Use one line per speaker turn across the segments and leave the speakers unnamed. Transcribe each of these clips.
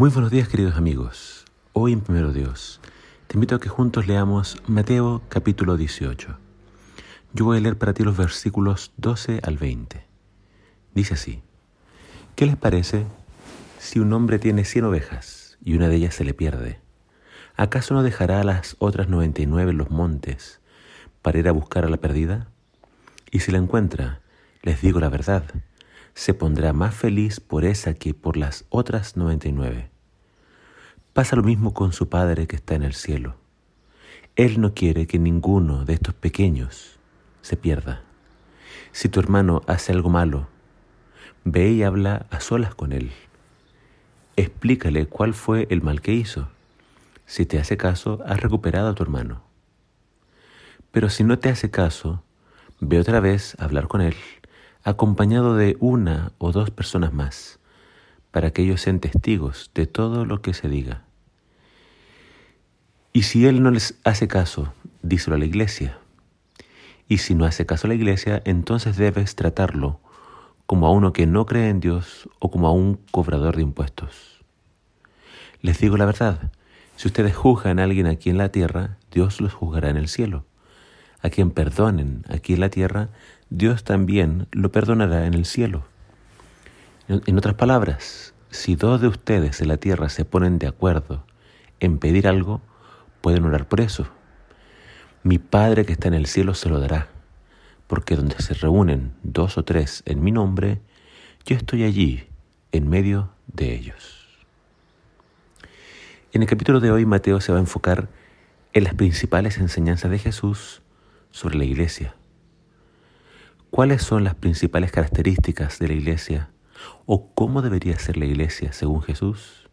Muy buenos días queridos amigos. Hoy en Primero Dios te invito a que juntos leamos Mateo capítulo 18. Yo voy a leer para ti los versículos 12 al 20. Dice así, ¿qué les parece si un hombre tiene cien ovejas y una de ellas se le pierde? ¿Acaso no dejará a las otras noventa y nueve en los montes para ir a buscar a la perdida? Y si la encuentra, les digo la verdad, se pondrá más feliz por esa que por las otras noventa y nueve. Pasa lo mismo con su Padre que está en el cielo. Él no quiere que ninguno de estos pequeños se pierda. Si tu hermano hace algo malo, ve y habla a solas con él. Explícale cuál fue el mal que hizo. Si te hace caso, has recuperado a tu hermano. Pero si no te hace caso, ve otra vez a hablar con él acompañado de una o dos personas más, para que ellos sean testigos de todo lo que se diga. Y si él no les hace caso, díselo a la iglesia. Y si no hace caso a la iglesia, entonces debes tratarlo como a uno que no cree en Dios o como a un cobrador de impuestos. Les digo la verdad, si ustedes juzgan a alguien aquí en la tierra, Dios los juzgará en el cielo. A quien perdonen aquí en la tierra, Dios también lo perdonará en el cielo. En otras palabras, si dos de ustedes en la tierra se ponen de acuerdo en pedir algo, pueden orar por eso. Mi Padre que está en el cielo se lo dará, porque donde se reúnen dos o tres en mi nombre, yo estoy allí en medio de ellos. En el capítulo de hoy Mateo se va a enfocar en las principales enseñanzas de Jesús sobre la iglesia. ¿Cuáles son las principales características de la iglesia o cómo debería ser la iglesia según Jesús?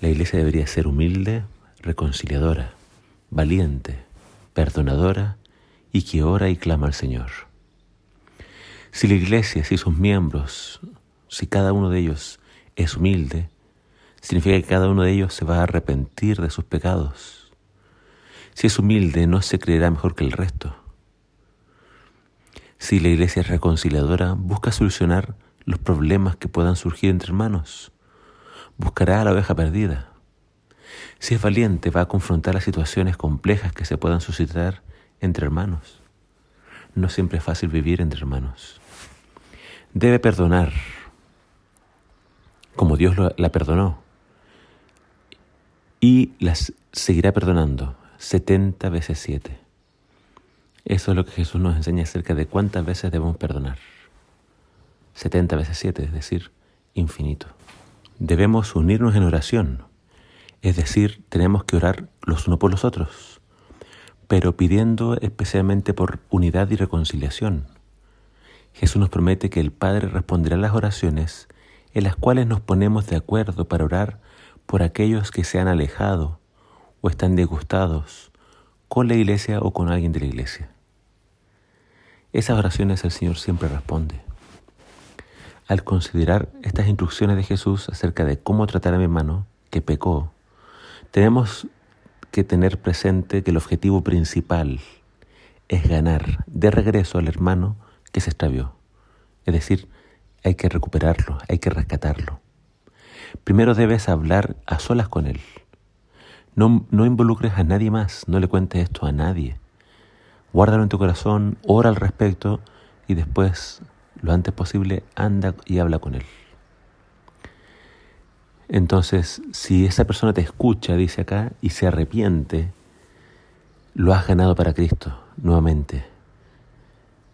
La iglesia debería ser humilde, reconciliadora, valiente, perdonadora y que ora y clama al Señor. Si la iglesia, si sus miembros, si cada uno de ellos es humilde, significa que cada uno de ellos se va a arrepentir de sus pecados. Si es humilde, no se creerá mejor que el resto. Si la iglesia es reconciliadora, busca solucionar los problemas que puedan surgir entre hermanos. Buscará a la oveja perdida. Si es valiente, va a confrontar las situaciones complejas que se puedan suscitar entre hermanos. No siempre es fácil vivir entre hermanos. Debe perdonar, como Dios la perdonó, y las seguirá perdonando 70 veces 7. Eso es lo que Jesús nos enseña acerca de cuántas veces debemos perdonar. 70 veces 7, es decir, infinito. Debemos unirnos en oración, es decir, tenemos que orar los unos por los otros, pero pidiendo especialmente por unidad y reconciliación. Jesús nos promete que el Padre responderá las oraciones en las cuales nos ponemos de acuerdo para orar por aquellos que se han alejado o están disgustados con la iglesia o con alguien de la iglesia. Esas oraciones el Señor siempre responde. Al considerar estas instrucciones de Jesús acerca de cómo tratar a mi hermano que pecó, tenemos que tener presente que el objetivo principal es ganar de regreso al hermano que se extravió. Es decir, hay que recuperarlo, hay que rescatarlo. Primero debes hablar a solas con él. No, no involucres a nadie más, no le cuentes esto a nadie. Guárdalo en tu corazón, ora al respecto y después, lo antes posible, anda y habla con él. Entonces, si esa persona te escucha, dice acá, y se arrepiente, lo has ganado para Cristo nuevamente.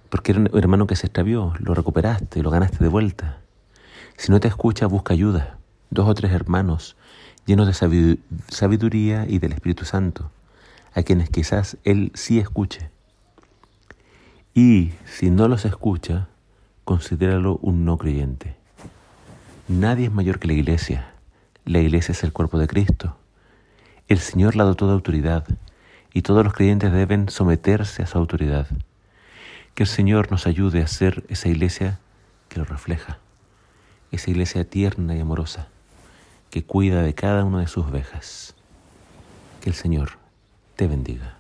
Porque era un hermano que se extravió, lo recuperaste, lo ganaste de vuelta. Si no te escucha, busca ayuda. Dos o tres hermanos llenos de sabiduría y del Espíritu Santo, a quienes quizás Él sí escuche. Y si no los escucha, considéralo un no creyente. Nadie es mayor que la iglesia. La iglesia es el cuerpo de Cristo. El Señor la dotó de autoridad y todos los creyentes deben someterse a su autoridad. Que el Señor nos ayude a ser esa iglesia que lo refleja, esa iglesia tierna y amorosa que cuida de cada una de sus ovejas. Que el Señor te bendiga.